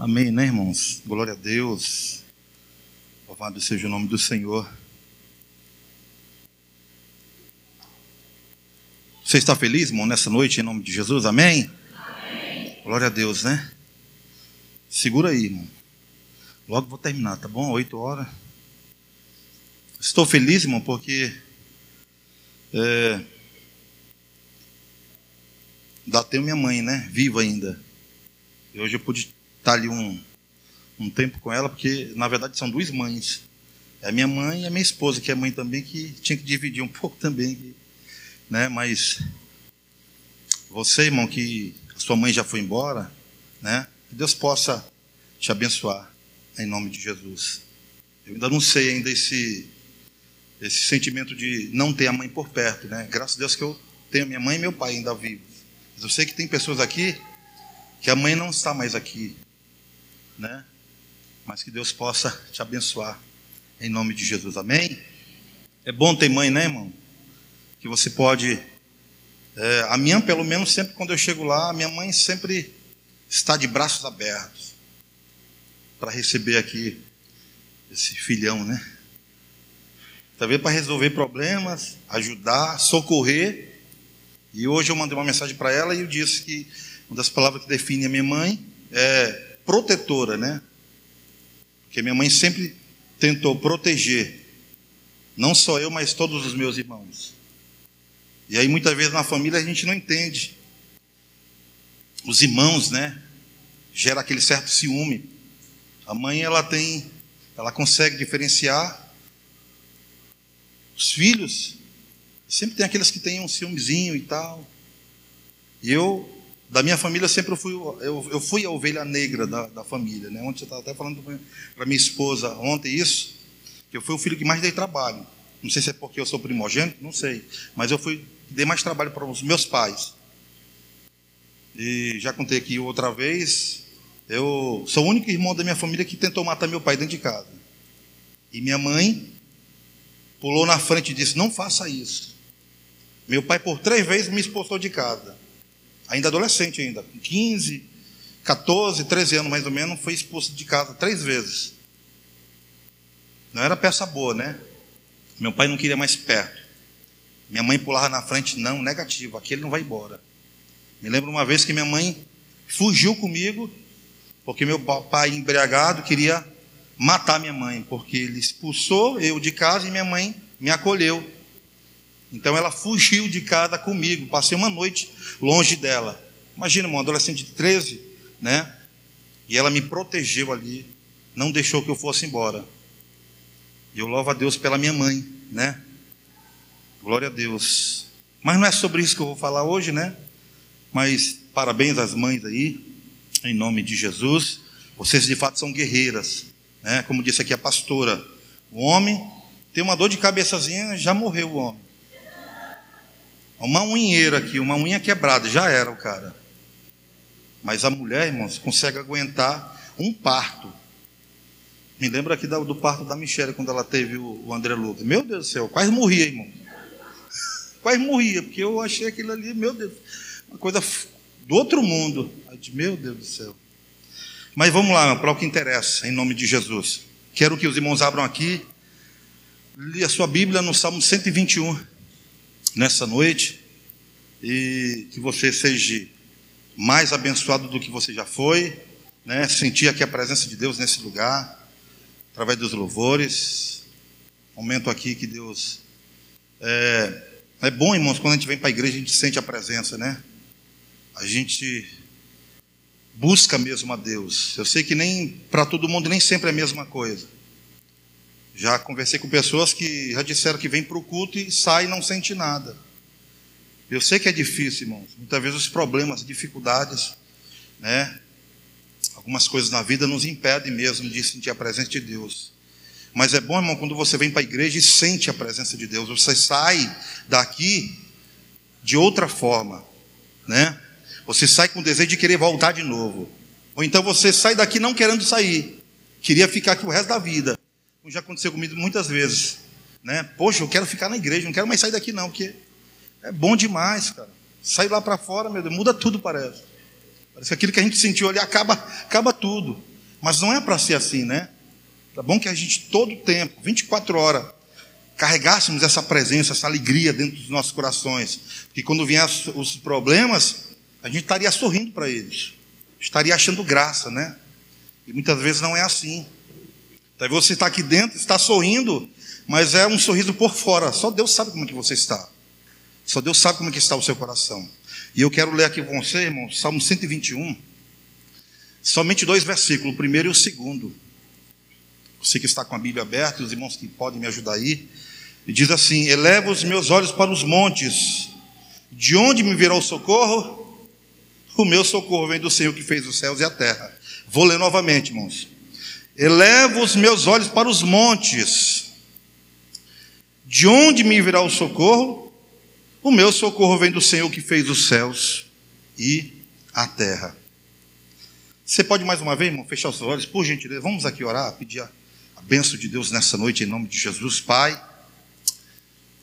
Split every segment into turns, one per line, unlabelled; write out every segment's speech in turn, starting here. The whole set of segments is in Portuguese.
Amém, né, irmãos? Glória a Deus. Louvado seja o nome do Senhor. Você está feliz, irmão, nessa noite, em nome de Jesus? Amém? Amém. Glória a Deus, né? Segura aí, irmão. Logo vou terminar, tá bom? Oito horas. Estou feliz, irmão, porque é, ainda tenho minha mãe, né? Viva ainda. E hoje eu pude estar ali um, um tempo com ela, porque na verdade são duas mães. É a minha mãe e a minha esposa, que é mãe também, que tinha que dividir um pouco também. Né? Mas você, irmão, que a sua mãe já foi embora, né? Que Deus possa te abençoar em nome de Jesus. Eu ainda não sei ainda esse esse sentimento de não ter a mãe por perto, né? Graças a Deus que eu tenho minha mãe e meu pai ainda vivos. Mas eu sei que tem pessoas aqui que a mãe não está mais aqui, né? Mas que Deus possa te abençoar em nome de Jesus. Amém? É bom ter mãe, né, irmão? Que você pode é, a minha, pelo menos, sempre quando eu chego lá, a minha mãe sempre está de braços abertos para receber aqui esse filhão, né? Talvez para resolver problemas, ajudar, socorrer. E hoje eu mandei uma mensagem para ela e eu disse que uma das palavras que define a minha mãe é protetora, né? Porque minha mãe sempre tentou proteger, não só eu, mas todos os meus irmãos. E aí muitas vezes na família a gente não entende. Os irmãos, né? Gera aquele certo ciúme. A mãe ela tem, ela consegue diferenciar os filhos. Sempre tem aqueles que têm um ciúmezinho e tal. E eu, da minha família, sempre fui, eu, eu fui a ovelha negra da, da família. Né? Ontem eu estava até falando para minha esposa ontem isso, que eu fui o filho que mais dei trabalho. Não sei se é porque eu sou primogênito, não sei. Mas eu fui, dei mais trabalho para os meus pais. E já contei aqui outra vez, eu sou o único irmão da minha família que tentou matar meu pai dentro de casa. E minha mãe pulou na frente e disse: Não faça isso. Meu pai, por três vezes, me expulsou de casa. Ainda adolescente, ainda, com 15, 14, 13 anos mais ou menos, foi expulso de casa três vezes. Não era peça boa, né? Meu pai não queria mais perto. Minha mãe pulava na frente, não, negativo, aquele não vai embora. Me lembro uma vez que minha mãe fugiu comigo, porque meu pai embriagado queria matar minha mãe, porque ele expulsou eu de casa e minha mãe me acolheu. Então ela fugiu de casa comigo, passei uma noite longe dela. Imagina, uma adolescente de 13, né? E ela me protegeu ali, não deixou que eu fosse embora. E eu louvo a Deus pela minha mãe, né? Glória a Deus. Mas não é sobre isso que eu vou falar hoje, né? Mas parabéns às mães aí, em nome de Jesus. Vocês de fato são guerreiras. Né? Como disse aqui a pastora, o homem tem uma dor de cabeçazinha, já morreu o homem. Uma unheira aqui, uma unha quebrada, já era o cara. Mas a mulher, irmãos, consegue aguentar um parto. Me lembro aqui do parto da Michelle, quando ela teve o André Lucas. Meu Deus do céu, quase morria, irmão. Quase morria, porque eu achei aquilo ali, meu Deus, uma coisa do outro mundo. Meu Deus do céu. Mas vamos lá, para o que interessa, em nome de Jesus. Quero que os irmãos abram aqui, li a sua Bíblia no Salmo 121, nessa noite, e que você seja mais abençoado do que você já foi, né? sentir aqui a presença de Deus nesse lugar, através dos louvores. Momento aqui que Deus. É, é bom, irmãos, quando a gente vem para a igreja, a gente sente a presença, né? A gente busca mesmo a Deus. Eu sei que nem para todo mundo nem sempre é a mesma coisa. Já conversei com pessoas que já disseram que vem para o culto e sai e não sente nada. Eu sei que é difícil, irmãos. Muitas vezes os problemas, dificuldades, né? Algumas coisas na vida nos impedem mesmo de sentir a presença de Deus. Mas é bom, irmão, quando você vem para a igreja e sente a presença de Deus. Você sai daqui de outra forma, né? Você sai com o desejo de querer voltar de novo. Ou então você sai daqui não querendo sair. Queria ficar aqui o resto da vida. Já aconteceu comigo muitas vezes. Né? Poxa, eu quero ficar na igreja, não quero mais sair daqui não, porque é bom demais, cara. Sair lá para fora, meu Deus, muda tudo parece. Parece que aquilo que a gente sentiu ali acaba, acaba tudo. Mas não é para ser assim, né? Tá bom que a gente todo tempo, 24 horas, carregássemos essa presença, essa alegria dentro dos nossos corações. Que quando vier os problemas, a gente estaria sorrindo para eles. Estaria achando graça, né? E muitas vezes não é assim. Então você está aqui dentro, está sorrindo, mas é um sorriso por fora. Só Deus sabe como é que você está. Só Deus sabe como é que está o seu coração. E eu quero ler aqui com você, irmão, Salmo 121. Somente dois versículos, o primeiro e o segundo. Você que está com a Bíblia aberta, os irmãos que podem me ajudar aí. E diz assim: Eleva os meus olhos para os montes, de onde me virá o socorro? O meu socorro vem do Senhor que fez os céus e a terra. Vou ler novamente, irmãos. Elevo os meus olhos para os montes, de onde me virá o socorro? O meu socorro vem do Senhor que fez os céus e a terra. Você pode mais uma vez, irmão, fechar os olhos, por gentileza. Vamos aqui orar, pedir a, a bênção de Deus nessa noite, em nome de Jesus, Pai.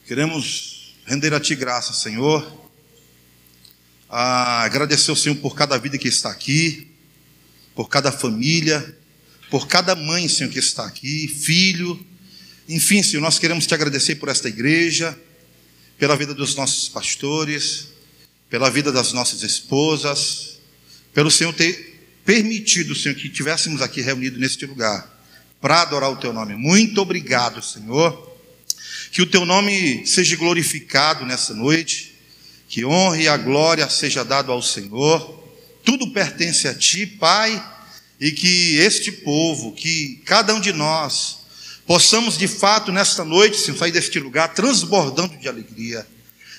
Queremos render a Ti graça, Senhor. Ah, agradecer ao Senhor por cada vida que está aqui, por cada família, por cada mãe, Senhor, que está aqui, filho. Enfim, Senhor, nós queremos te agradecer por esta igreja, pela vida dos nossos pastores, pela vida das nossas esposas, pelo Senhor ter permitido, Senhor, que estivéssemos aqui reunidos neste lugar para adorar o Teu nome. Muito obrigado, Senhor. Que o teu nome seja glorificado nessa noite, que honra e a glória seja dado ao Senhor. Tudo pertence a ti, Pai, e que este povo, que cada um de nós possamos de fato nesta noite, Senhor, sair deste lugar transbordando de alegria.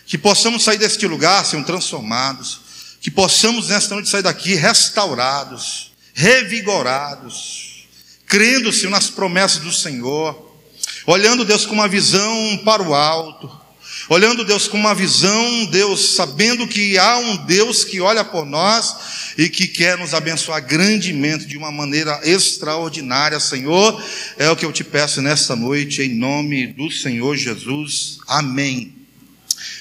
Que possamos sair deste lugar, Senhor, transformados. Que possamos nesta noite sair daqui restaurados, revigorados, crendo, Senhor, nas promessas do Senhor olhando Deus com uma visão para o alto, olhando Deus com uma visão, Deus sabendo que há um Deus que olha por nós e que quer nos abençoar grandemente de uma maneira extraordinária, Senhor. É o que eu te peço nesta noite, em nome do Senhor Jesus. Amém.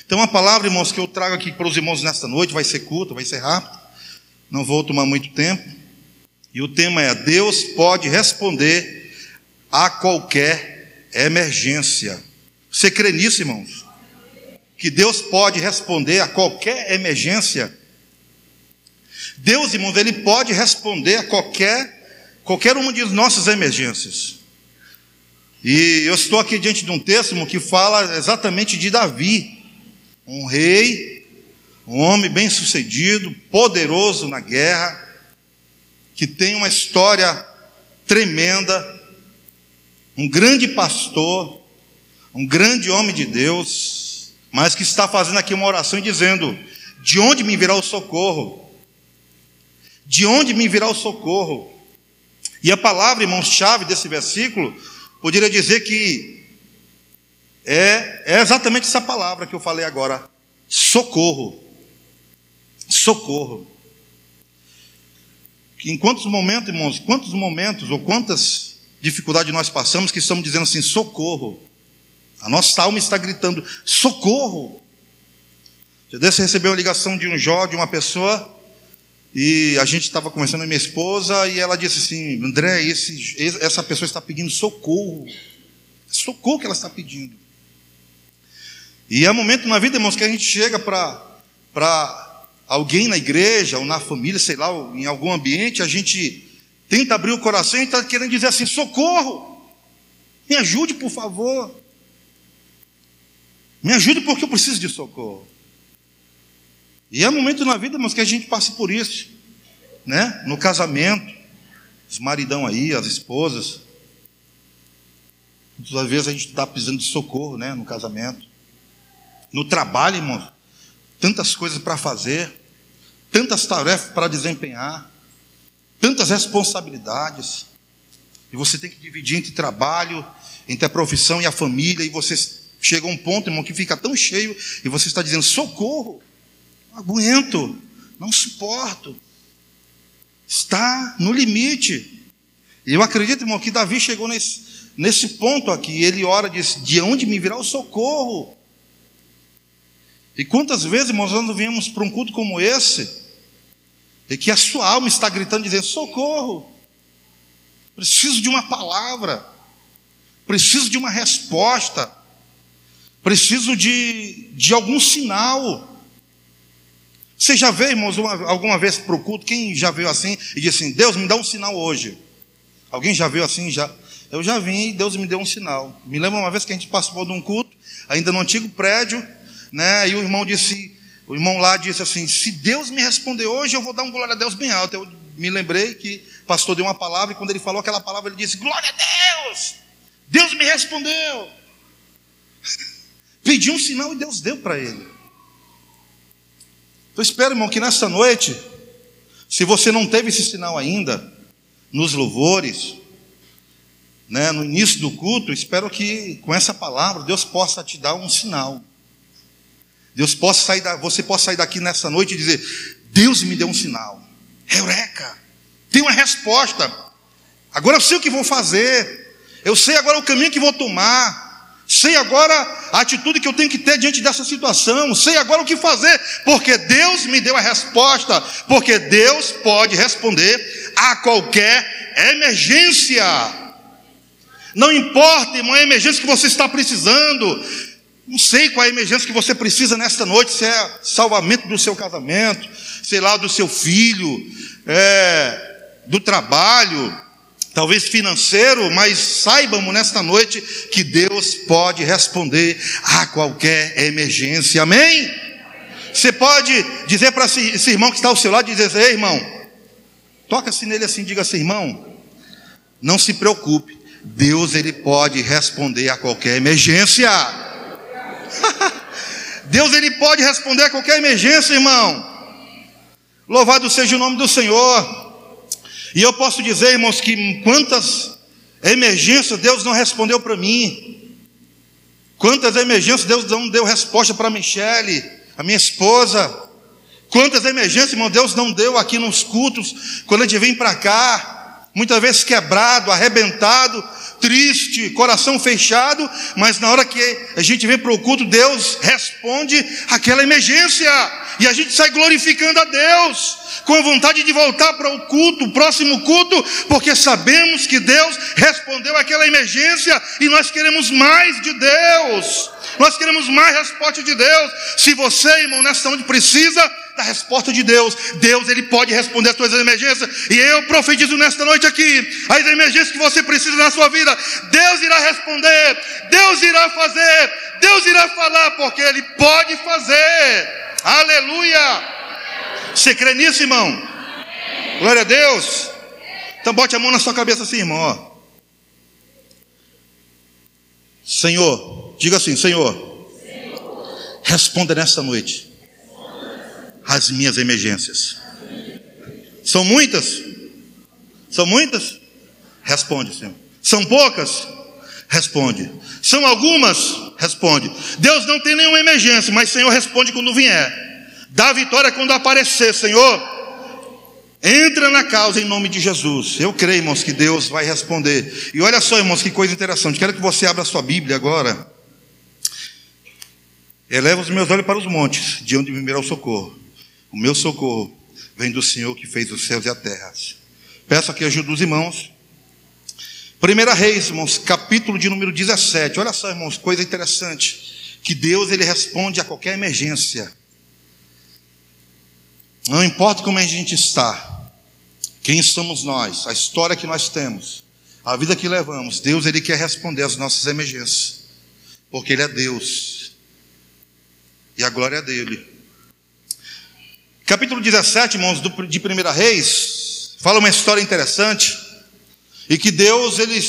Então, a palavra, irmãos, que eu trago aqui para os irmãos nesta noite vai ser curta, vai ser rápido, não vou tomar muito tempo. E o tema é: Deus pode responder a qualquer emergência. Você crê nisso, irmãos? Que Deus pode responder a qualquer emergência? Deus, irmãos, Ele pode responder a qualquer, qualquer uma de nossas emergências. E eu estou aqui diante de um texto que fala exatamente de Davi, um rei, um homem bem sucedido, poderoso na guerra, que tem uma história tremenda, um grande pastor, um grande homem de Deus, mas que está fazendo aqui uma oração e dizendo: De onde me virá o socorro? De onde me virá o socorro? E a palavra, irmãos-chave desse versículo, poderia dizer que é, é exatamente essa palavra que eu falei agora: socorro. Socorro. Em quantos momentos, irmãos, quantos momentos ou quantas dificuldade nós passamos que estamos dizendo assim: socorro. A nossa alma está gritando: socorro. Você recebeu uma ligação de um jovem, de uma pessoa, e a gente estava conversando com minha esposa, e ela disse assim: André, esse, essa pessoa está pedindo socorro. Socorro que ela está pedindo. E há momento na vida, irmãos, que a gente chega para alguém na igreja, ou na família, sei lá, em algum ambiente, a gente Tenta abrir o coração e está querendo dizer assim: socorro, me ajude, por favor. Me ajude porque eu preciso de socorro. E há momentos na vida, irmãos, que a gente passa por isso, né? No casamento, os maridão aí, as esposas. Muitas vezes a gente está precisando de socorro, né? No casamento. No trabalho, irmãos, tantas coisas para fazer, tantas tarefas para desempenhar tantas responsabilidades, e você tem que dividir entre trabalho, entre a profissão e a família, e você chega um ponto, irmão, que fica tão cheio, e você está dizendo: socorro, não aguento, não suporto, está no limite. E eu acredito, irmão, que Davi chegou nesse, nesse ponto aqui, ele ora e diz: de onde me virá o socorro? E quantas vezes, irmãos, nós viemos para um culto como esse, e que a sua alma está gritando, dizendo: socorro. Preciso de uma palavra. Preciso de uma resposta. Preciso de, de algum sinal. Você já veio, irmãos, uma, alguma vez para o culto? Quem já veio assim e disse assim: Deus me dá um sinal hoje? Alguém já veio assim? Já? Eu já vim e Deus me deu um sinal. Me lembro uma vez que a gente participou de um culto, ainda no antigo prédio, né? E o irmão disse, o irmão lá disse assim: Se Deus me responder hoje, eu vou dar um glória a Deus bem alto. Eu me lembrei que o pastor deu uma palavra e quando ele falou aquela palavra, ele disse: Glória a Deus! Deus me respondeu. Pediu um sinal e Deus deu para ele. Então espero, irmão, que nesta noite, se você não teve esse sinal ainda, nos louvores, né, no início do culto, espero que com essa palavra Deus possa te dar um sinal. Deus possa sair da, você possa sair daqui nessa noite e dizer: Deus me deu um sinal. Eureka! Tem uma resposta. Agora eu sei o que vou fazer. Eu sei agora o caminho que vou tomar. Sei agora a atitude que eu tenho que ter diante dessa situação. Sei agora o que fazer, porque Deus me deu a resposta. Porque Deus pode responder a qualquer emergência. Não importa, irmão, a emergência que você está precisando. Não sei qual é a emergência que você precisa nesta noite, se é salvamento do seu casamento, sei lá, do seu filho, é, do trabalho, talvez financeiro, mas saibamos nesta noite que Deus pode responder a qualquer emergência, amém? Você pode dizer para esse irmão que está ao seu lado, dizer assim, ei irmão, toca-se nele assim, diga assim, irmão, não se preocupe, Deus ele pode responder a qualquer emergência. Deus ele pode responder a qualquer emergência, irmão. Louvado seja o nome do Senhor. E eu posso dizer, irmãos, que quantas emergências Deus não respondeu para mim. Quantas emergências Deus não deu resposta para Michele, a minha esposa. Quantas emergências, irmão, Deus não deu aqui nos cultos, quando a gente vem para cá, muitas vezes quebrado, arrebentado, triste, coração fechado, mas na hora que a gente vem para o culto, Deus responde aquela emergência, e a gente sai glorificando a Deus, com vontade de voltar para o culto, o próximo culto, porque sabemos que Deus respondeu aquela emergência e nós queremos mais de Deus, nós queremos mais resposta de Deus. Se você, irmão, nessa onde precisa, da resposta de Deus. Deus, Ele pode responder as suas emergências. E eu profetizo nesta noite aqui, as emergências que você precisa na sua vida, Deus irá responder, Deus irá fazer, Deus irá falar, porque Ele pode fazer. Aleluia! Você crê nisso, irmão? Glória a Deus. Então bote a mão na sua cabeça assim, irmão. Ó. Senhor, diga assim, Senhor, responda nesta noite as minhas emergências. São muitas? São muitas? Responde, Senhor. São poucas? Responde. São algumas? Responde. Deus não tem nenhuma emergência, mas Senhor responde quando vier. Dá vitória quando aparecer, Senhor. Entra na causa em nome de Jesus. Eu creio, irmãos, que Deus vai responder. E olha só, irmãos, que coisa interessante. Quero que você abra a sua Bíblia agora. Eleva os meus olhos para os montes, de onde me virá o socorro. O meu socorro vem do Senhor que fez os céus e a terra. Peço aqui ajuda dos irmãos. Primeira Reis, irmãos, capítulo de número 17. Olha só, irmãos, coisa interessante. Que Deus ele responde a qualquer emergência. Não importa como a gente está, quem somos nós, a história que nós temos, a vida que levamos, Deus ele quer responder às nossas emergências, porque Ele é Deus e a glória é dele. Capítulo 17, irmãos, de 1 Reis, fala uma história interessante, e que Deus ele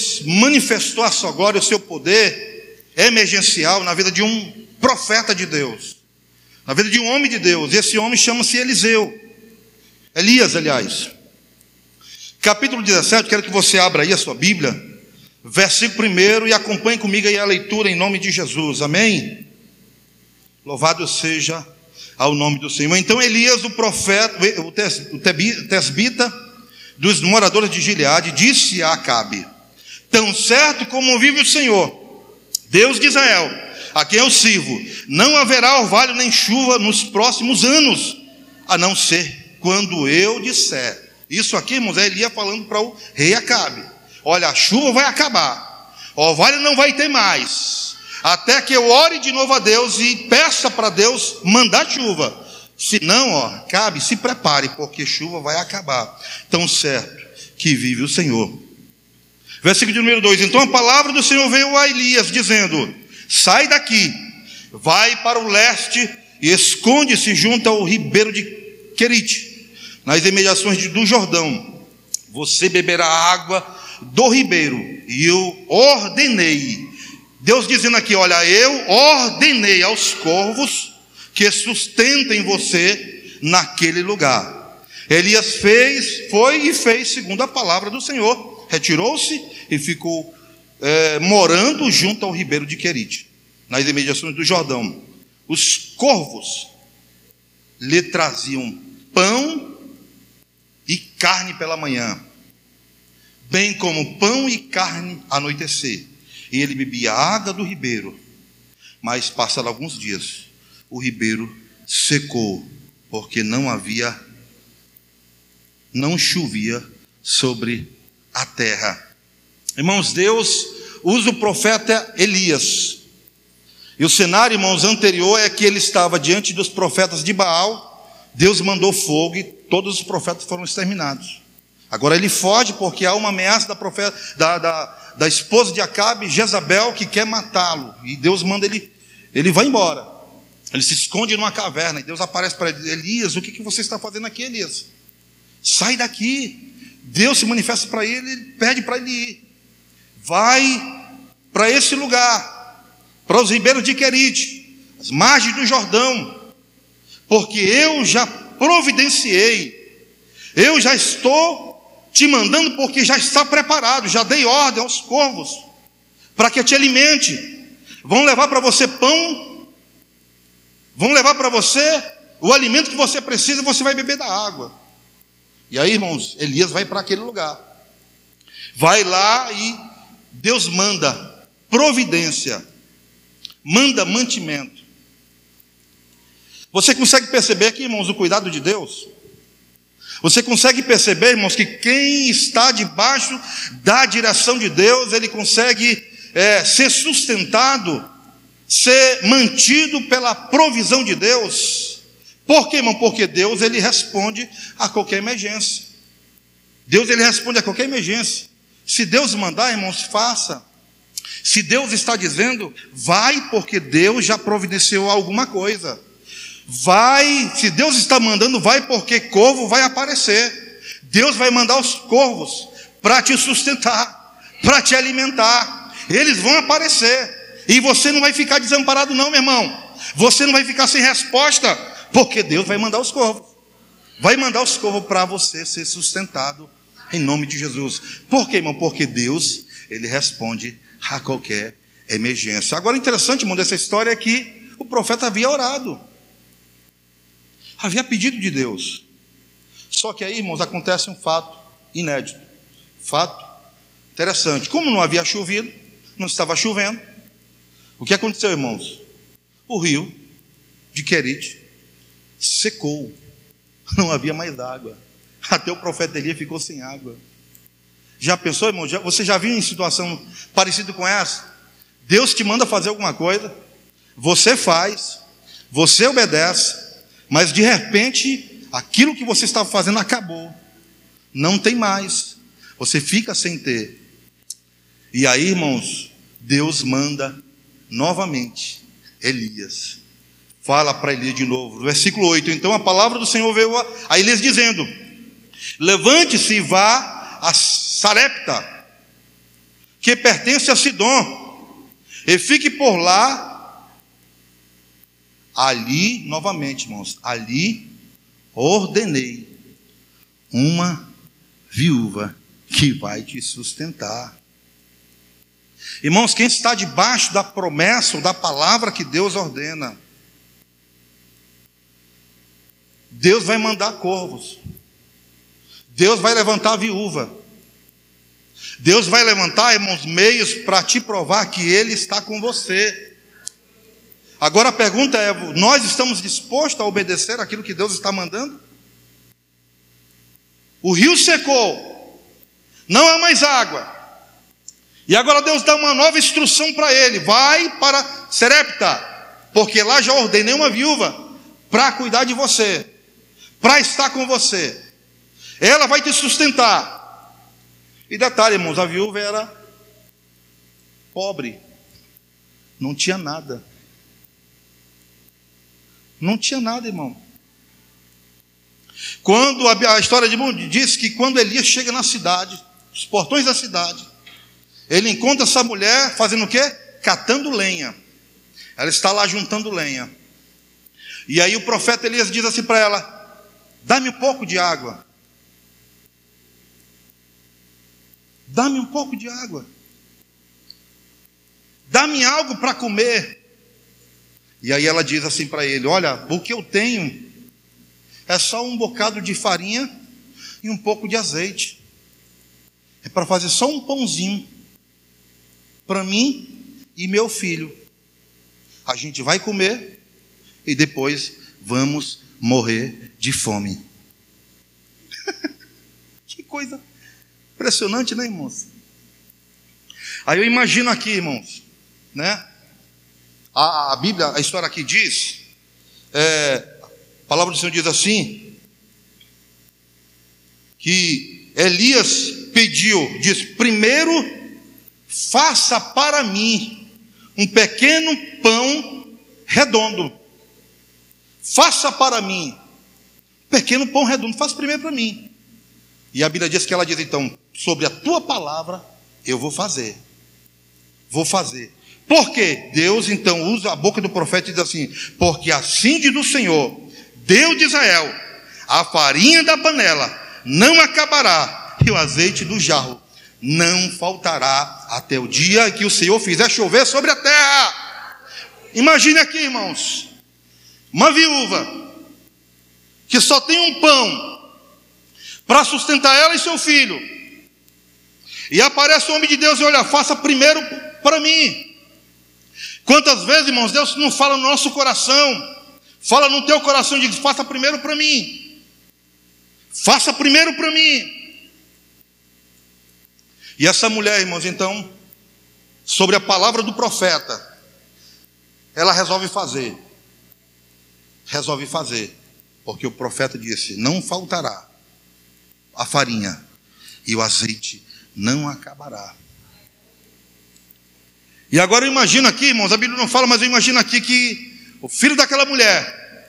manifestou a sua glória, o seu poder emergencial na vida de um profeta de Deus, na vida de um homem de Deus, e esse homem chama-se Eliseu, Elias, aliás. Capítulo 17, quero que você abra aí a sua Bíblia, versículo 1, e acompanhe comigo aí a leitura em nome de Jesus, amém? Louvado seja ao nome do Senhor. Então Elias, o profeta, o tesbita dos moradores de Gileade, disse a Acabe: Tão certo como vive o Senhor, Deus de Israel, a quem eu sirvo, não haverá orvalho nem chuva nos próximos anos, a não ser quando eu disser. Isso aqui, irmãos, é Elias falando para o rei Acabe. Olha, a chuva vai acabar, orvalho não vai ter mais, até que eu ore de novo a Deus e peça para Deus mandar chuva. Se não, ó, cabe, se prepare, porque chuva vai acabar. Tão certo que vive o Senhor. Versículo número 2: Então a palavra do Senhor veio a Elias, dizendo: Sai daqui, vai para o leste e esconde-se junto ao ribeiro de Querite, nas imediações do Jordão. Você beberá água do ribeiro, e eu ordenei. Deus dizendo aqui: Olha, eu ordenei aos corvos que sustentem você naquele lugar. Elias fez, foi e fez segundo a palavra do Senhor. Retirou-se e ficou é, morando junto ao ribeiro de Querite, nas imediações do Jordão. Os corvos lhe traziam pão e carne pela manhã, bem como pão e carne anoitecer. E ele bebia água do ribeiro. Mas passaram alguns dias, o ribeiro secou, porque não havia, não chovia sobre a terra. Irmãos, Deus usa o profeta Elias. E o cenário, irmãos, anterior é que ele estava diante dos profetas de Baal. Deus mandou fogo e todos os profetas foram exterminados. Agora ele foge porque há uma ameaça da, profeta, da, da, da esposa de Acabe, Jezabel, que quer matá-lo. E Deus manda ele, ele vai embora. Ele se esconde numa caverna e Deus aparece para ele: Elias, o que, que você está fazendo aqui, Elias? Sai daqui. Deus se manifesta para ele e pede para ele ir. Vai para esse lugar, para os ribeiros de Querite, as margens do Jordão, porque eu já providenciei, eu já estou te mandando, porque já está preparado, já dei ordem aos corvos, para que te alimente. Vão levar para você pão Vão levar para você o alimento que você precisa, você vai beber da água. E aí, irmãos, Elias vai para aquele lugar. Vai lá e Deus manda providência, manda mantimento. Você consegue perceber aqui, irmãos, o cuidado de Deus? Você consegue perceber, irmãos, que quem está debaixo da direção de Deus, ele consegue é, ser sustentado ser mantido pela provisão de Deus. Por quê, irmão? Porque Deus ele responde a qualquer emergência. Deus ele responde a qualquer emergência. Se Deus mandar, irmãos, faça. Se Deus está dizendo, vai, porque Deus já providenciou alguma coisa. Vai, se Deus está mandando, vai, porque corvo vai aparecer. Deus vai mandar os corvos para te sustentar, para te alimentar. Eles vão aparecer. E você não vai ficar desamparado, não, meu irmão. Você não vai ficar sem resposta, porque Deus vai mandar os corvos. Vai mandar os corvos para você ser sustentado em nome de Jesus. Por quê, irmão? Porque Deus, ele responde a qualquer emergência. Agora, interessante, irmão, dessa história é que o profeta havia orado, havia pedido de Deus. Só que aí, irmãos, acontece um fato inédito, fato interessante. Como não havia chovido, não estava chovendo, o que aconteceu, irmãos? O rio de Querite secou, não havia mais água. Até o profeta Elias ficou sem água. Já pensou, irmão? Já, você já viu em situação parecida com essa? Deus te manda fazer alguma coisa, você faz, você obedece, mas de repente aquilo que você estava fazendo acabou, não tem mais, você fica sem ter. E aí, irmãos, Deus manda novamente Elias. Fala para Elias de novo, versículo 8. Então a palavra do Senhor veio a Elias dizendo: Levante-se e vá a Sarepta, que pertence a Sidom, e fique por lá. Ali, novamente, irmãos, ali ordenei uma viúva que vai te sustentar. Irmãos, quem está debaixo da promessa ou da palavra que Deus ordena, Deus vai mandar corvos, Deus vai levantar a viúva, Deus vai levantar, irmãos, meios para te provar que Ele está com você. Agora a pergunta é: nós estamos dispostos a obedecer aquilo que Deus está mandando? O rio secou, não há mais água. E agora Deus dá uma nova instrução para ele: vai para Serepta, porque lá já ordenei uma viúva para cuidar de você, para estar com você. Ela vai te sustentar. E detalhe, irmãos, a viúva era pobre, não tinha nada. Não tinha nada, irmão. Quando a, a história de diz que quando Elias chega na cidade, os portões da cidade, ele encontra essa mulher fazendo o quê? Catando lenha. Ela está lá juntando lenha. E aí o profeta Elias diz assim para ela: Dá-me um pouco de água. Dá-me um pouco de água. Dá-me algo para comer. E aí ela diz assim para ele: Olha, o que eu tenho é só um bocado de farinha e um pouco de azeite. É para fazer só um pãozinho para mim e meu filho. A gente vai comer e depois vamos morrer de fome. que coisa impressionante, né, irmãos? Aí eu imagino aqui, irmãos, né? A, a Bíblia, a história aqui diz, é, a palavra do Senhor diz assim, que Elias pediu, diz: primeiro faça para mim um pequeno pão redondo. Faça para mim um pequeno pão redondo, faça primeiro para mim. E a Bíblia diz que ela diz então: sobre a tua palavra eu vou fazer. Vou fazer. Por quê? Deus então usa a boca do profeta e diz assim: Porque assim diz o Senhor, Deus de Israel, a farinha da panela não acabará, e o azeite do jarro não faltará até o dia que o Senhor fizer chover sobre a terra. Imagine aqui, irmãos, uma viúva que só tem um pão para sustentar ela e seu filho. E aparece o homem de Deus e olha, faça primeiro para mim. Quantas vezes, irmãos, Deus não fala no nosso coração, fala no teu coração e diz: faça primeiro para mim. Faça primeiro para mim. E essa mulher, irmãos, então, sobre a palavra do profeta, ela resolve fazer. Resolve fazer. Porque o profeta disse: não faltará a farinha e o azeite não acabará. E agora eu imagino aqui, irmãos, a Bíblia não fala, mas eu imagino aqui que o filho daquela mulher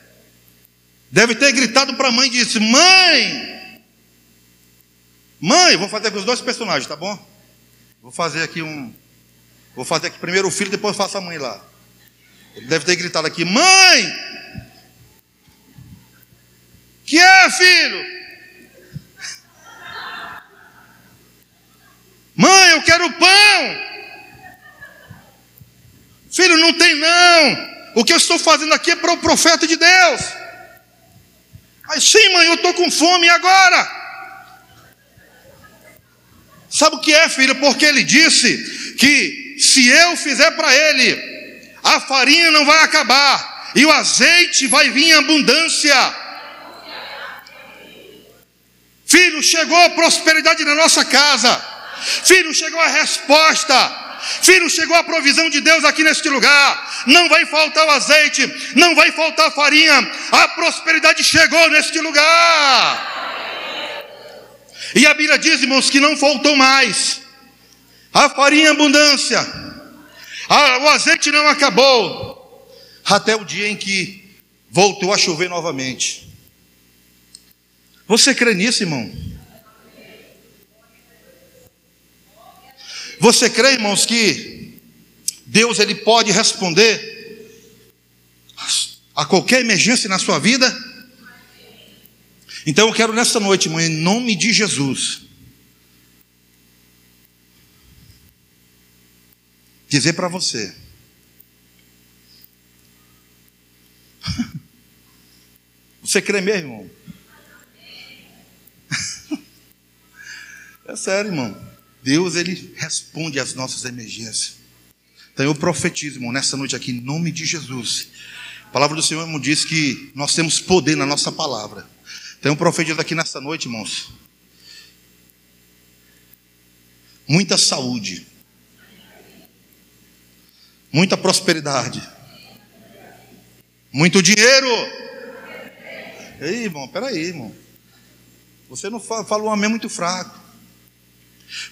deve ter gritado para a mãe e disse: Mãe, mãe, vou fazer com os dois personagens, tá bom? Vou fazer aqui um. Vou fazer aqui primeiro o filho, depois faço a mãe lá. Ele deve ter gritado aqui: Mãe, que é, filho? Mãe, eu quero pão. Filho, não tem não. O que eu estou fazendo aqui é para o profeta de Deus. Mas sim, mãe, eu estou com fome agora? Sabe o que é, filho? Porque ele disse que se eu fizer para ele, a farinha não vai acabar e o azeite vai vir em abundância. Filho, chegou a prosperidade na nossa casa. Filho, chegou a resposta. Filho, chegou a provisão de Deus aqui neste lugar. Não vai faltar o azeite, não vai faltar a farinha. A prosperidade chegou neste lugar. E a Bíblia diz, irmãos, que não faltou mais. A farinha em abundância. o azeite não acabou. Até o dia em que voltou a chover novamente. Você crê nisso, irmão? Você crê, irmãos, que Deus ele pode responder a qualquer emergência na sua vida? Então eu quero nessa noite, irmão, em nome de Jesus, dizer para você. Você crê mesmo, irmão? É sério, irmão. Deus ele responde às nossas emergências. Então eu profetizo, irmão, nessa noite aqui, em nome de Jesus. A palavra do Senhor irmão, diz que nós temos poder na nossa palavra. Então eu profetizo aqui nessa noite, irmãos. Muita saúde, muita prosperidade, muito dinheiro. Ei, irmão, peraí, irmão. Você não fala um amém muito fraco.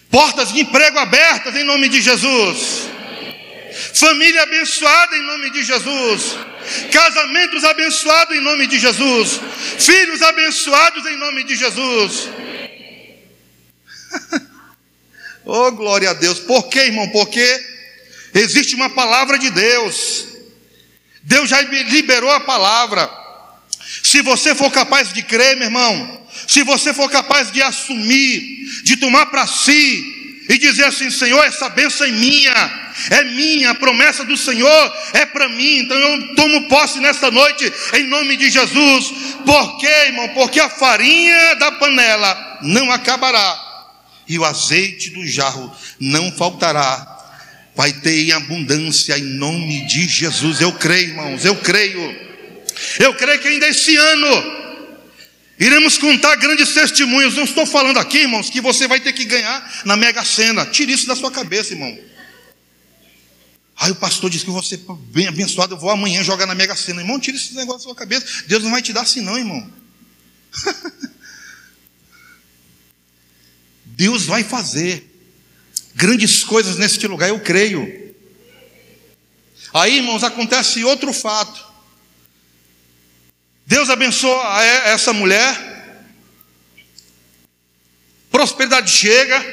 Portas de emprego abertas em nome de Jesus. Família abençoada em nome de Jesus. Casamentos abençoados em nome de Jesus. Filhos abençoados em nome de Jesus. oh, glória a Deus. Por quê, irmão? Porque existe uma palavra de Deus. Deus já liberou a palavra. Se você for capaz de crer, meu irmão, se você for capaz de assumir, de tomar para si e dizer assim: Senhor, essa bênção é minha, é minha, a promessa do Senhor é para mim, então eu tomo posse nesta noite, em nome de Jesus. Por quê, irmão? Porque a farinha da panela não acabará, e o azeite do jarro não faltará. Vai ter em abundância em nome de Jesus. Eu creio, irmãos, eu creio. Eu creio que ainda esse ano Iremos contar grandes testemunhos. Não estou falando aqui, irmãos, que você vai ter que ganhar na Mega Sena. Tire isso da sua cabeça, irmão. Aí o pastor disse que você bem abençoado, eu vou amanhã jogar na Mega Sena. Irmão, tire esse negócio da sua cabeça. Deus não vai te dar assim, não, irmão. Deus vai fazer grandes coisas neste lugar, eu creio. Aí, irmãos, acontece outro fato. Deus abençoa essa mulher, prosperidade chega,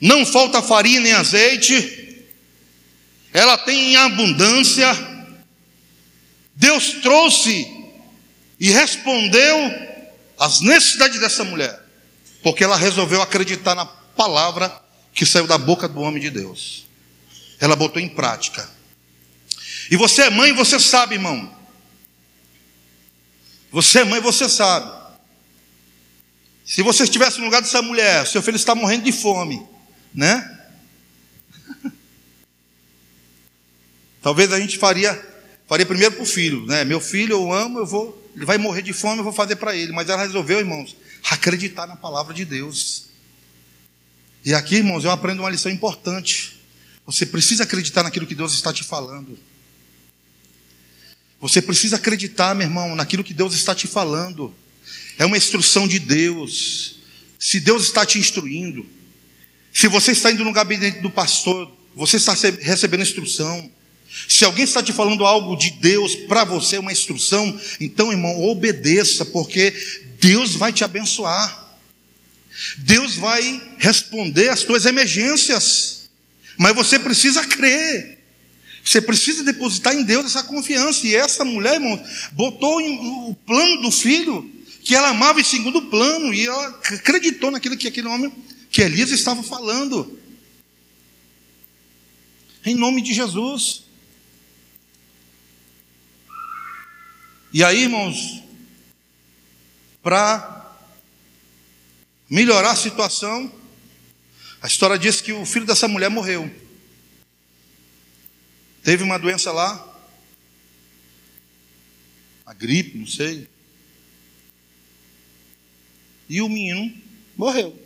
não falta farinha nem azeite, ela tem em abundância. Deus trouxe e respondeu às necessidades dessa mulher, porque ela resolveu acreditar na palavra que saiu da boca do homem de Deus. Ela botou em prática. E você é mãe, você sabe, irmão. Você é mãe, você sabe. Se você estivesse no lugar dessa mulher, seu filho está morrendo de fome, né? Talvez a gente faria, faria primeiro para o filho, né? Meu filho eu amo, eu vou, ele vai morrer de fome, eu vou fazer para ele. Mas ela resolveu, irmãos, acreditar na palavra de Deus. E aqui, irmãos, eu aprendo uma lição importante. Você precisa acreditar naquilo que Deus está te falando. Você precisa acreditar, meu irmão, naquilo que Deus está te falando. É uma instrução de Deus. Se Deus está te instruindo, se você está indo no gabinete do pastor, você está recebendo instrução. Se alguém está te falando algo de Deus para você, uma instrução, então, irmão, obedeça, porque Deus vai te abençoar. Deus vai responder às tuas emergências. Mas você precisa crer. Você precisa depositar em Deus essa confiança. E essa mulher, irmão, botou o plano do filho, que ela amava em segundo plano, e ela acreditou naquilo que aquele homem, que Elias estava falando. Em nome de Jesus. E aí, irmãos, para melhorar a situação, a história diz que o filho dessa mulher morreu. Teve uma doença lá, a gripe, não sei. E o menino morreu.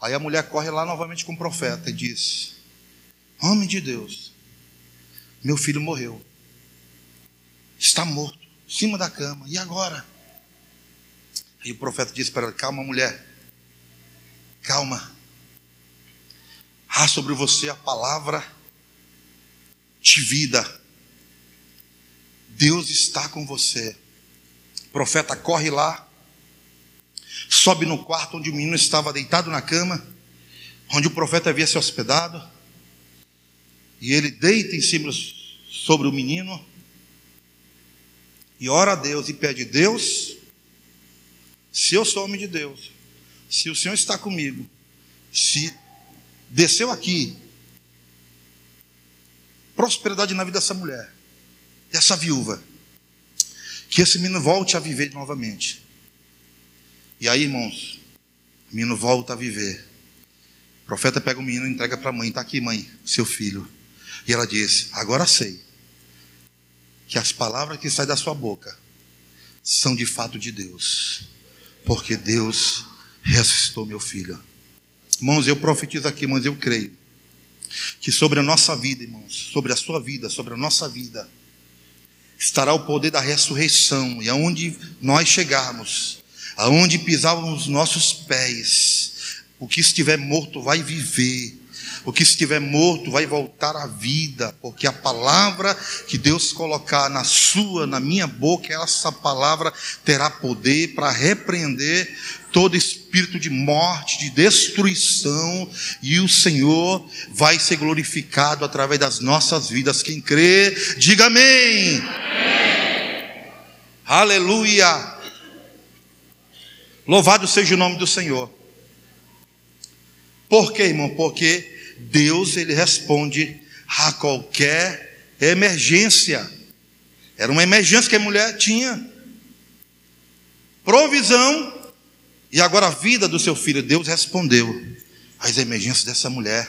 Aí a mulher corre lá novamente com o profeta e diz: Homem de Deus, meu filho morreu. Está morto, em cima da cama. E agora? Aí o profeta disse para ela: Calma, mulher. Calma. Há sobre você a palavra de vida. Deus está com você. O profeta corre lá, sobe no quarto onde o menino estava deitado na cama, onde o profeta havia se hospedado, e ele deita em cima sobre o menino e ora a Deus e pede: Deus, se eu sou homem de Deus, se o Senhor está comigo, se desceu aqui prosperidade na vida dessa mulher, dessa viúva. Que esse menino volte a viver novamente. E aí, irmãos, o menino volta a viver. O profeta pega o menino e entrega para a mãe: Está aqui, mãe, seu filho. E ela diz: Agora sei que as palavras que saem da sua boca são de fato de Deus, porque Deus ressuscitou meu filho. Irmãos, eu profetizo aqui, irmãos, eu creio que sobre a nossa vida, irmãos, sobre a sua vida, sobre a nossa vida, estará o poder da ressurreição, e aonde nós chegarmos, aonde pisávamos nossos pés, o que estiver morto vai viver, o que estiver morto vai voltar à vida, porque a palavra que Deus colocar na sua, na minha boca, essa palavra terá poder para repreender todo espírito de morte, de destruição, e o Senhor vai ser glorificado através das nossas vidas. Quem crê, diga amém. amém. Aleluia. Louvado seja o nome do Senhor. Por quê, irmão? Porque Deus ele responde a qualquer emergência. Era uma emergência que a mulher tinha. Provisão e agora a vida do seu filho. Deus respondeu às emergências dessa mulher.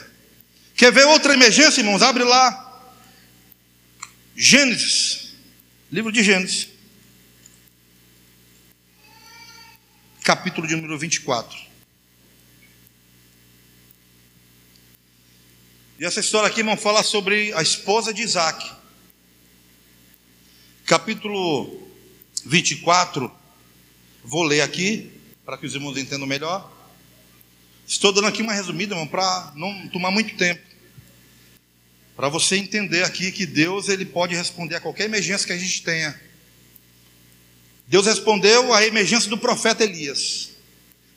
Quer ver outra emergência, irmãos? Abre lá. Gênesis. Livro de Gênesis. Capítulo de número 24. E essa história aqui, irmão, fala sobre a esposa de Isaac. Capítulo 24. Vou ler aqui, para que os irmãos entendam melhor. Estou dando aqui uma resumida, irmão, para não tomar muito tempo. Para você entender aqui que Deus ele pode responder a qualquer emergência que a gente tenha. Deus respondeu à emergência do profeta Elias.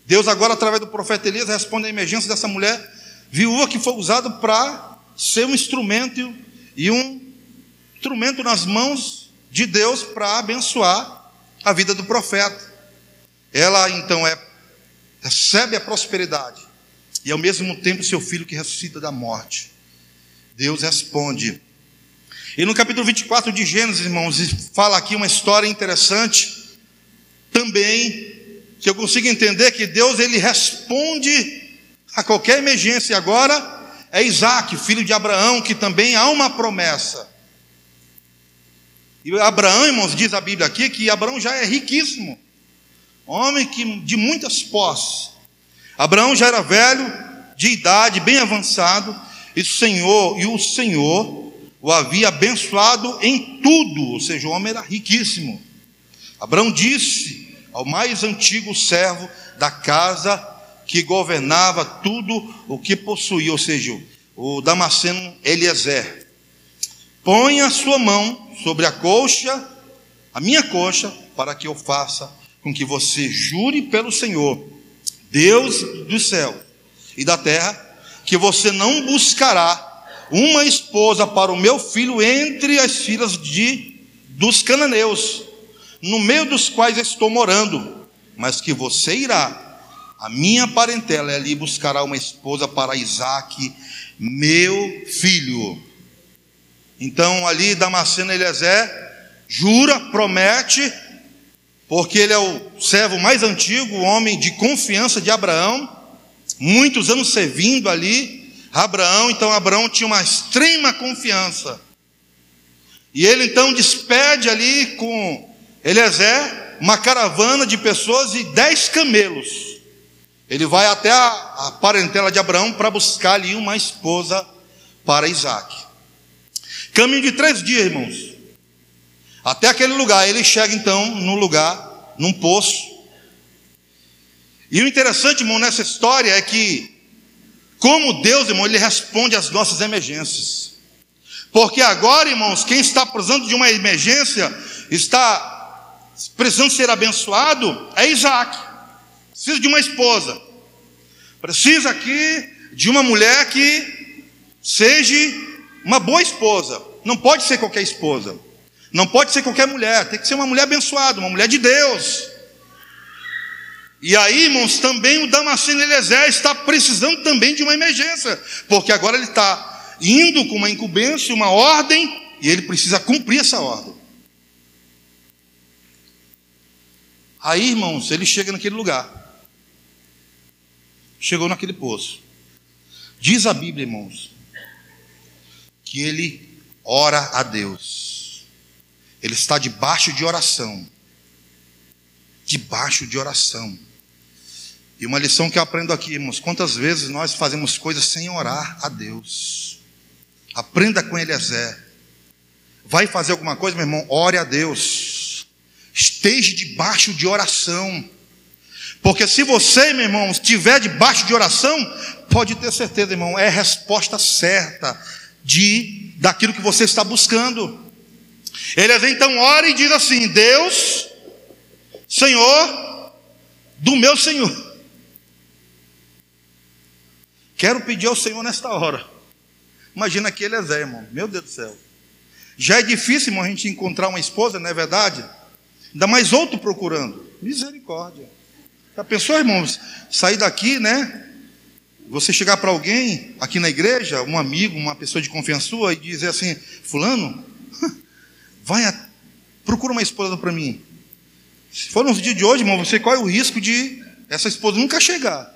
Deus agora, através do profeta Elias, responde à emergência dessa mulher Viúva que foi usado para ser um instrumento e um instrumento nas mãos de Deus para abençoar a vida do profeta. Ela então é recebe a prosperidade e ao mesmo tempo seu filho que ressuscita da morte. Deus responde. E no capítulo 24 de Gênesis, irmãos, fala aqui uma história interessante também que eu consigo entender que Deus ele responde a qualquer emergência. Agora é Isaac, filho de Abraão, que também há uma promessa. E Abraão, irmãos, diz a Bíblia aqui que Abraão já é riquíssimo, homem que, de muitas posses. Abraão já era velho, de idade, bem avançado, e o Senhor, e o Senhor o havia abençoado em tudo, ou seja, o homem era riquíssimo. Abraão disse ao mais antigo servo da casa que governava tudo o que possuía, ou seja, o Damasceno Eliezer. Põe a sua mão sobre a coxa, a minha coxa, para que eu faça com que você jure pelo Senhor, Deus do céu e da terra, que você não buscará uma esposa para o meu filho entre as filhas de dos cananeus, no meio dos quais estou morando, mas que você irá a minha parentela é ali buscará uma esposa para Isaac, meu filho. Então ali Damasceno Eliezer jura, promete, porque ele é o servo mais antigo, o homem de confiança de Abraão, muitos anos servindo ali, Abraão, então Abraão tinha uma extrema confiança. E ele então despede ali com Eliezer uma caravana de pessoas e dez camelos ele vai até a, a parentela de Abraão para buscar ali uma esposa para Isaac. Caminho de três dias, irmãos. Até aquele lugar. Ele chega então num lugar, num poço. E o interessante, irmão, nessa história é que, como Deus, irmão, Ele responde às nossas emergências. Porque agora, irmãos, quem está precisando de uma emergência, está precisando ser abençoado, é Isaac. Precisa de uma esposa. Precisa aqui de uma mulher que seja uma boa esposa. Não pode ser qualquer esposa. Não pode ser qualquer mulher. Tem que ser uma mulher abençoada, uma mulher de Deus. E aí, irmãos, também o Damasceno Eliezer está precisando também de uma emergência. Porque agora ele está indo com uma incumbência, uma ordem, e ele precisa cumprir essa ordem. Aí, irmãos, ele chega naquele lugar chegou naquele poço. Diz a Bíblia, irmãos, que ele ora a Deus. Ele está debaixo de oração. Debaixo de oração. E uma lição que eu aprendo aqui, irmãos, quantas vezes nós fazemos coisas sem orar a Deus. Aprenda com Eliezer. Vai fazer alguma coisa, meu irmão? Ore a Deus. Esteja debaixo de oração. Porque se você, meu irmão, estiver debaixo de oração, pode ter certeza, irmão, é a resposta certa de daquilo que você está buscando. Ele então ora e diz assim: Deus, Senhor, do meu Senhor. Quero pedir ao Senhor nesta hora. Imagina que ele é Zé, irmão. Meu Deus do céu. Já é difícil, irmão, a gente encontrar uma esposa, não é verdade? Ainda mais outro procurando. Misericórdia. Já pensou, irmãos? Sair daqui, né? Você chegar para alguém aqui na igreja, um amigo, uma pessoa de confiança sua, e dizer assim: Fulano, vai, a... procura uma esposa para mim. Se for nos dias de hoje, irmão, você corre o risco de essa esposa nunca chegar.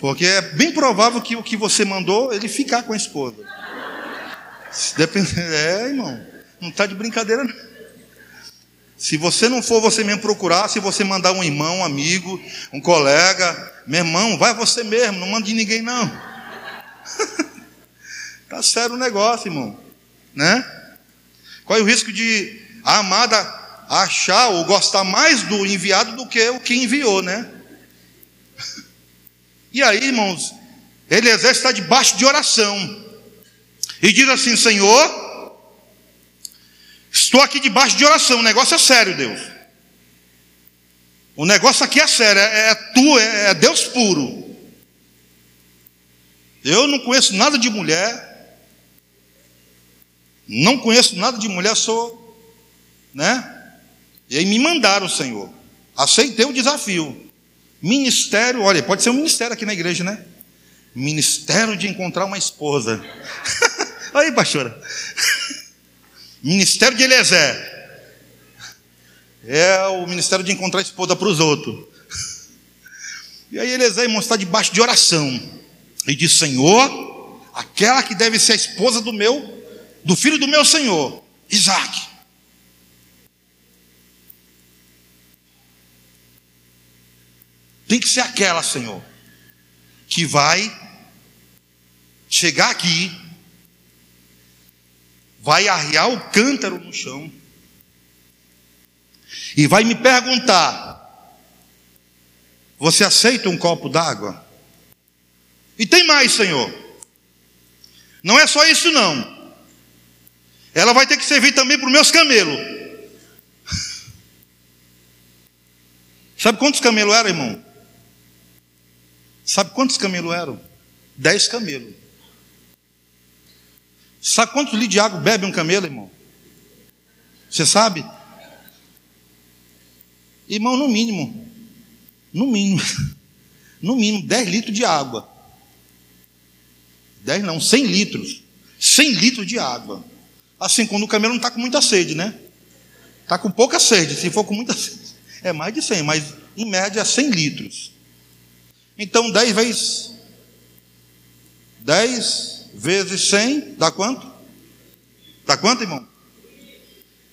Porque é bem provável que o que você mandou, ele ficar com a esposa. Depende... É, irmão, não está de brincadeira. Não. Se você não for você mesmo procurar, se você mandar um irmão, um amigo, um colega, meu irmão, vai você mesmo, não mande ninguém não. tá sério o negócio, irmão, né? Qual é o risco de a amada achar ou gostar mais do enviado do que o que enviou, né? E aí, irmãos, Eliezer está debaixo de oração e diz assim: Senhor, estou aqui debaixo de oração, o negócio é sério, Deus. O negócio aqui é sério, é, é tu, é, é Deus puro. Eu não conheço nada de mulher, não conheço nada de mulher, sou, né? E aí me mandaram, Senhor. Aceitei o desafio. Ministério, olha, pode ser um ministério aqui na igreja, né? Ministério de encontrar uma esposa. Aí, pastora. Ministério de Eliezer. É o ministério de encontrar esposa para os outros. E aí Eliezer, irmão, está debaixo de oração. E diz: Senhor, aquela que deve ser a esposa do meu, do filho do meu Senhor, Isaac. Tem que ser aquela, Senhor, que vai chegar aqui, vai arriar o cântaro no chão e vai me perguntar: Você aceita um copo d'água? E tem mais, Senhor. Não é só isso, não. Ela vai ter que servir também para os meus camelos. Sabe quantos camelos eram, irmão? Sabe quantos camelos eram? Dez camelos. Sabe quantos litros de água bebe um camelo, irmão? Você sabe? Irmão, no mínimo, no mínimo, no mínimo, 10 litros de água. 10 não, 100 litros. 100 litros de água. Assim, quando o camelo não está com muita sede, né? Está com pouca sede. Se for com muita sede, é mais de 100, mas em média 100 litros. Então 10 vezes 10 vezes 100 dá quanto? Dá quanto, irmão?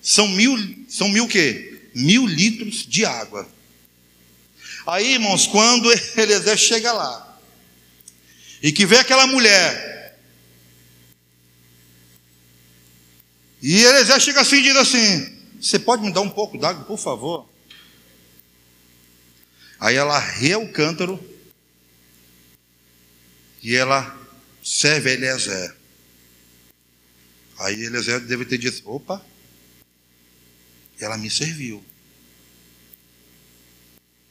São mil, são mil quê? Mil litros de água. Aí, irmãos, quando Eliezer chega lá e que vê aquela mulher, e Eliezer chega assim e diz assim: Você pode me dar um pouco d'água, por favor? Aí ela rê o cântaro e ela serve a Eliezer. Aí Eliezer deve ter dito: opa, ela me serviu.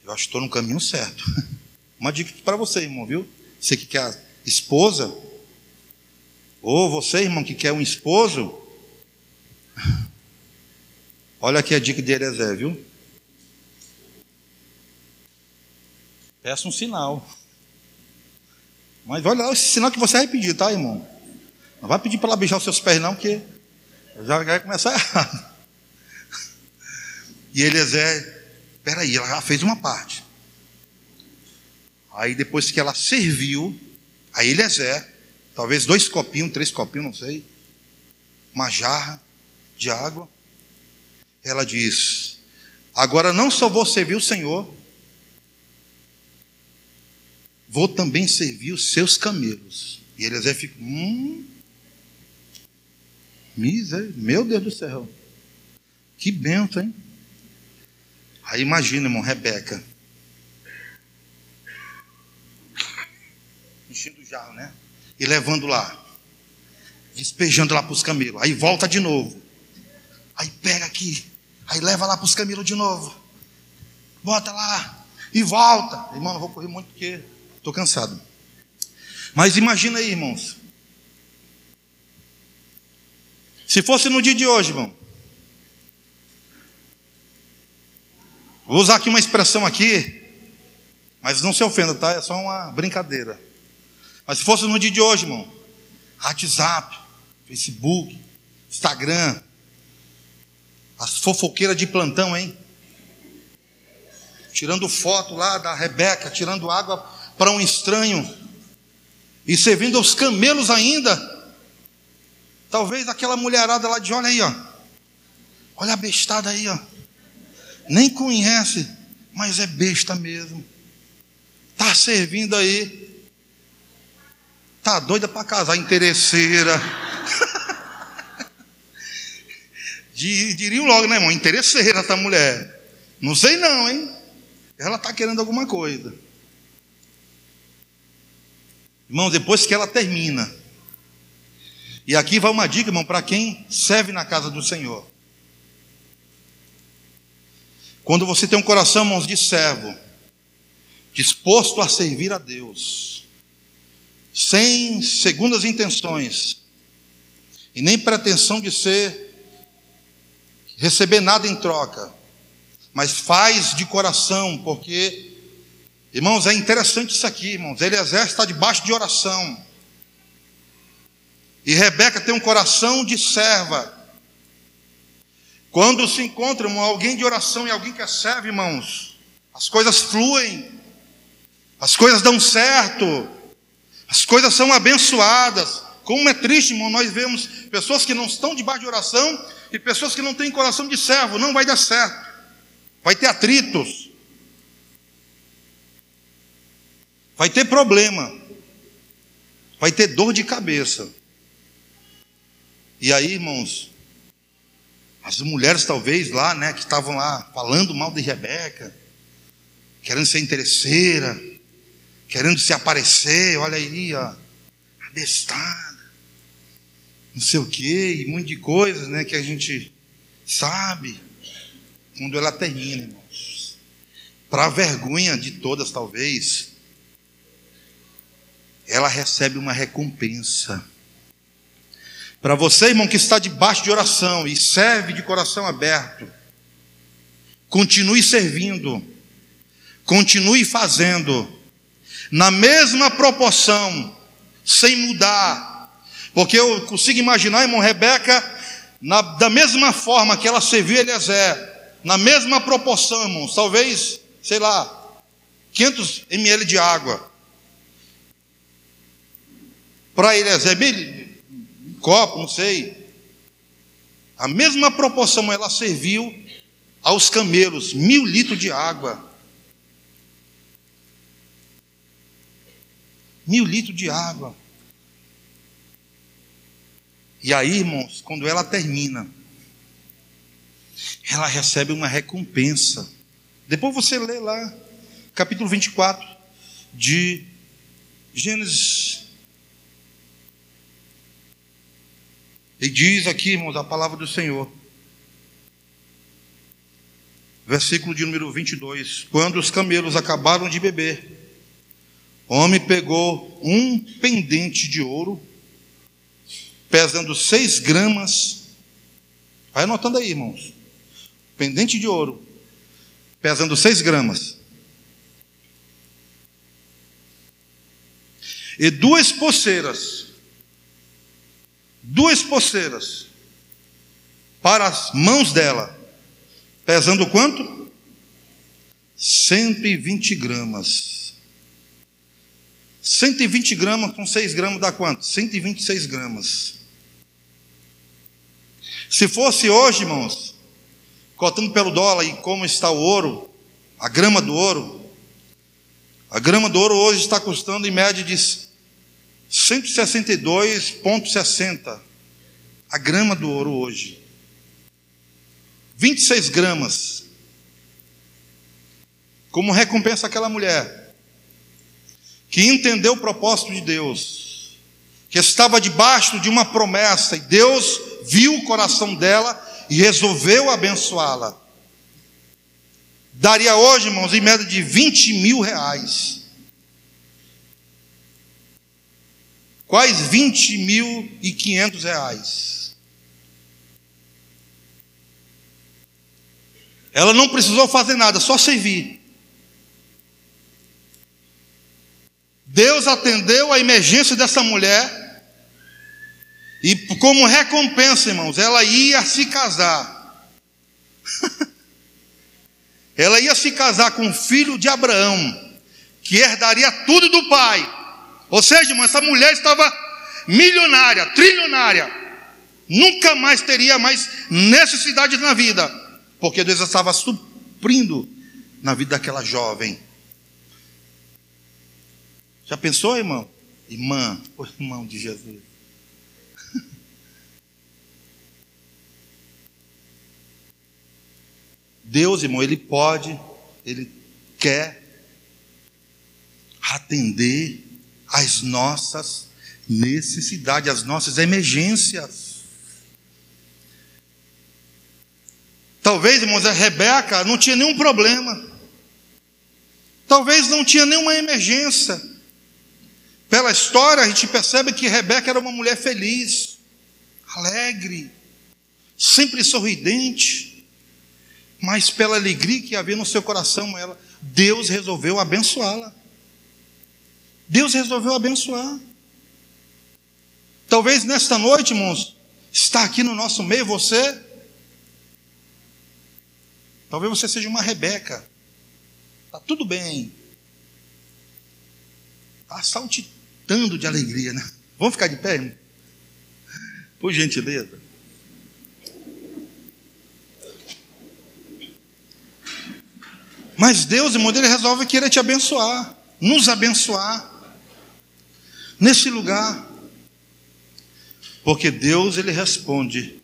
Eu acho que estou no caminho certo. Uma dica para você, irmão, viu? Você que quer esposa, ou você, irmão, que quer um esposo, olha aqui a dica de Eliezer, viu? Peça um sinal. Mas olha lá esse sinal que você vai pedir, tá, irmão? Não vai pedir para ela beijar os seus pés, não, porque já vai começar errado. E Eliezer, peraí, ela já fez uma parte. Aí depois que ela serviu, aí Eliezer, talvez dois copinhos, três copinhos, não sei, uma jarra de água, ela diz: Agora não só vou servir o Senhor, vou também servir os seus camelos. E Eliezer fica, hum, meu Deus do céu. Que benção, hein? Aí imagina, irmão, Rebeca. Enchendo o jarro, né? E levando lá. Despejando lá para os camelos. Aí volta de novo. Aí pega aqui. Aí leva lá para os camelos de novo. Bota lá. E volta. Irmão, não vou correr muito porque estou cansado. Mas imagina aí, irmãos. Se fosse no dia de hoje, irmão. Vou usar aqui uma expressão aqui, mas não se ofenda, tá? É só uma brincadeira. Mas se fosse no dia de hoje, irmão, WhatsApp, Facebook, Instagram, as fofoqueiras de plantão, hein? Tirando foto lá da Rebeca, tirando água para um estranho e servindo aos camelos ainda. Talvez aquela mulherada lá de olha aí, ó. Olha a bestada aí, ó. Nem conhece, mas é besta mesmo. Tá servindo aí. Tá doida para casar, interesseira. Diriam logo, né, irmão? Interesseira essa mulher. Não sei não, hein? Ela tá querendo alguma coisa. Irmão, depois que ela termina, e aqui vai uma dica, irmão, para quem serve na casa do Senhor. Quando você tem um coração, irmãos, de servo, disposto a servir a Deus, sem segundas intenções, e nem pretensão de ser, receber nada em troca, mas faz de coração, porque, irmãos, é interessante isso aqui, irmãos. Eliezer está debaixo de oração. E Rebeca tem um coração de serva. Quando se encontra alguém de oração e alguém que é servo, irmãos, as coisas fluem, as coisas dão certo, as coisas são abençoadas. Como é triste, irmão, nós vemos pessoas que não estão debaixo de oração e pessoas que não têm coração de servo, não vai dar certo, vai ter atritos, vai ter problema, vai ter dor de cabeça. E aí, irmãos, as mulheres talvez lá, né, que estavam lá falando mal de Rebeca, querendo ser interesseira, querendo se aparecer, olha aí, ó, abestada, não sei o quê, e um monte de coisas, né, que a gente sabe, quando ela termina, irmãos, para vergonha de todas, talvez, ela recebe uma recompensa. Para você, irmão, que está debaixo de oração e serve de coração aberto, continue servindo, continue fazendo, na mesma proporção, sem mudar, porque eu consigo imaginar, irmão, Rebeca, na, da mesma forma que ela serviu Eliezer, na mesma proporção, irmãos, talvez, sei lá, 500 ml de água. Para Eliezer, copo, não sei. A mesma proporção ela serviu aos camelos, mil litros de água. Mil litros de água. E aí, irmãos, quando ela termina, ela recebe uma recompensa. Depois você lê lá, capítulo 24 de Gênesis E diz aqui, irmãos, a palavra do Senhor. Versículo de número 22. Quando os camelos acabaram de beber, o homem pegou um pendente de ouro, pesando seis gramas. Vai anotando aí, irmãos. Pendente de ouro, pesando seis gramas. E duas pulseiras duas poceiras para as mãos dela, pesando quanto? 120 gramas. 120 gramas com 6 gramas dá quanto? 126 gramas. Se fosse hoje, irmãos, cotando pelo dólar e como está o ouro, a grama do ouro, a grama do ouro hoje está custando em média de 162,60 a grama do ouro hoje. 26 gramas. Como recompensa aquela mulher que entendeu o propósito de Deus, que estava debaixo de uma promessa, e Deus viu o coração dela e resolveu abençoá-la. Daria hoje, irmãos, em média de 20 mil reais. Quais 20 mil e 500 reais? Ela não precisou fazer nada, só servir. Deus atendeu a emergência dessa mulher. E como recompensa, irmãos, ela ia se casar. ela ia se casar com o filho de Abraão, que herdaria tudo do pai. Ou seja, irmão, essa mulher estava milionária, trilionária. Nunca mais teria mais necessidades na vida, porque Deus estava suprindo na vida daquela jovem. Já pensou, irmão? Irmã, irmão de Jesus. Deus, irmão, Ele pode, Ele quer atender as nossas necessidades, as nossas emergências. Talvez, irmãos, a Rebeca não tinha nenhum problema. Talvez não tinha nenhuma emergência. Pela história, a gente percebe que Rebeca era uma mulher feliz, alegre, sempre sorridente. Mas pela alegria que havia no seu coração, ela, Deus resolveu abençoá-la. Deus resolveu abençoar. Talvez nesta noite, irmãos, está aqui no nosso meio você. Talvez você seja uma Rebeca. Está tudo bem. Está saltitando de alegria, né? Vamos ficar de pé, irmão? Por gentileza. Mas Deus, irmão, ele resolve querer te abençoar, nos abençoar nesse lugar. Porque Deus ele responde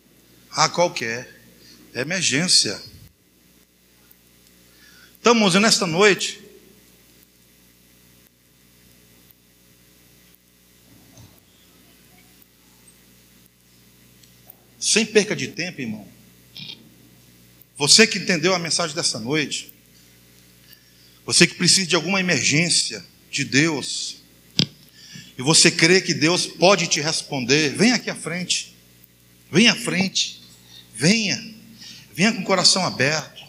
a qualquer emergência. Irmãos, nesta noite, sem perca de tempo, irmão, você que entendeu a mensagem dessa noite, você que precisa de alguma emergência de Deus, e você crê que Deus pode te responder, venha aqui à frente. Venha à frente. Venha. Venha com o coração aberto.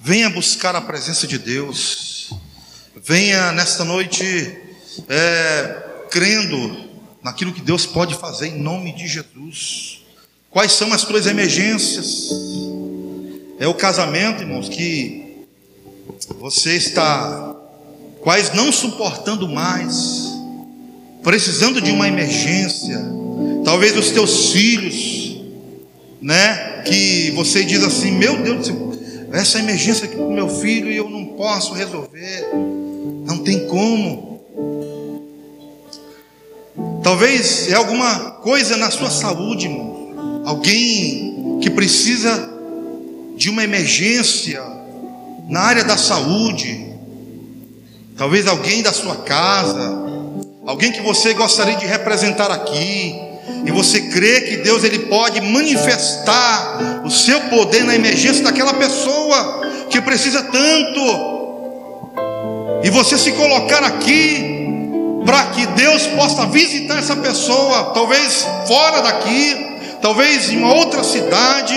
Venha buscar a presença de Deus. Venha nesta noite é, crendo naquilo que Deus pode fazer em nome de Jesus. Quais são as tuas emergências? É o casamento, irmãos, que você está quais não suportando mais precisando de uma emergência, talvez os teus filhos, né? Que você diz assim: Meu Deus, essa emergência aqui com meu filho e eu não posso resolver, não tem como. Talvez é alguma coisa na sua saúde, irmão. Alguém que precisa de uma emergência na área da saúde. Talvez alguém da sua casa, alguém que você gostaria de representar aqui, e você crê que Deus ele pode manifestar o seu poder na emergência daquela pessoa que precisa tanto, e você se colocar aqui para que Deus possa visitar essa pessoa, talvez fora daqui, talvez em uma outra cidade,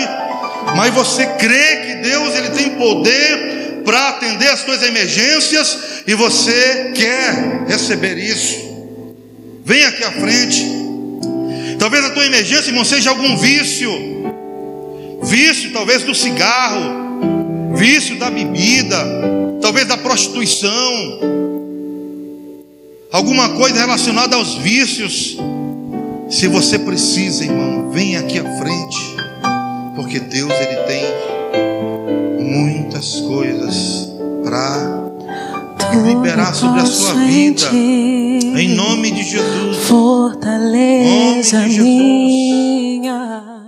mas você crê que Deus ele tem poder para atender as suas emergências e você quer receber isso. Vem aqui à frente. Talvez a tua emergência, irmão, seja algum vício. Vício, talvez do cigarro, vício da bebida, talvez da prostituição, alguma coisa relacionada aos vícios. Se você precisa, irmão, vem aqui à frente, porque Deus ele tem muitas coisas para liberar sobre a sua vida. Em nome de Jesus.
Fortaleza nome de Jesus. minha.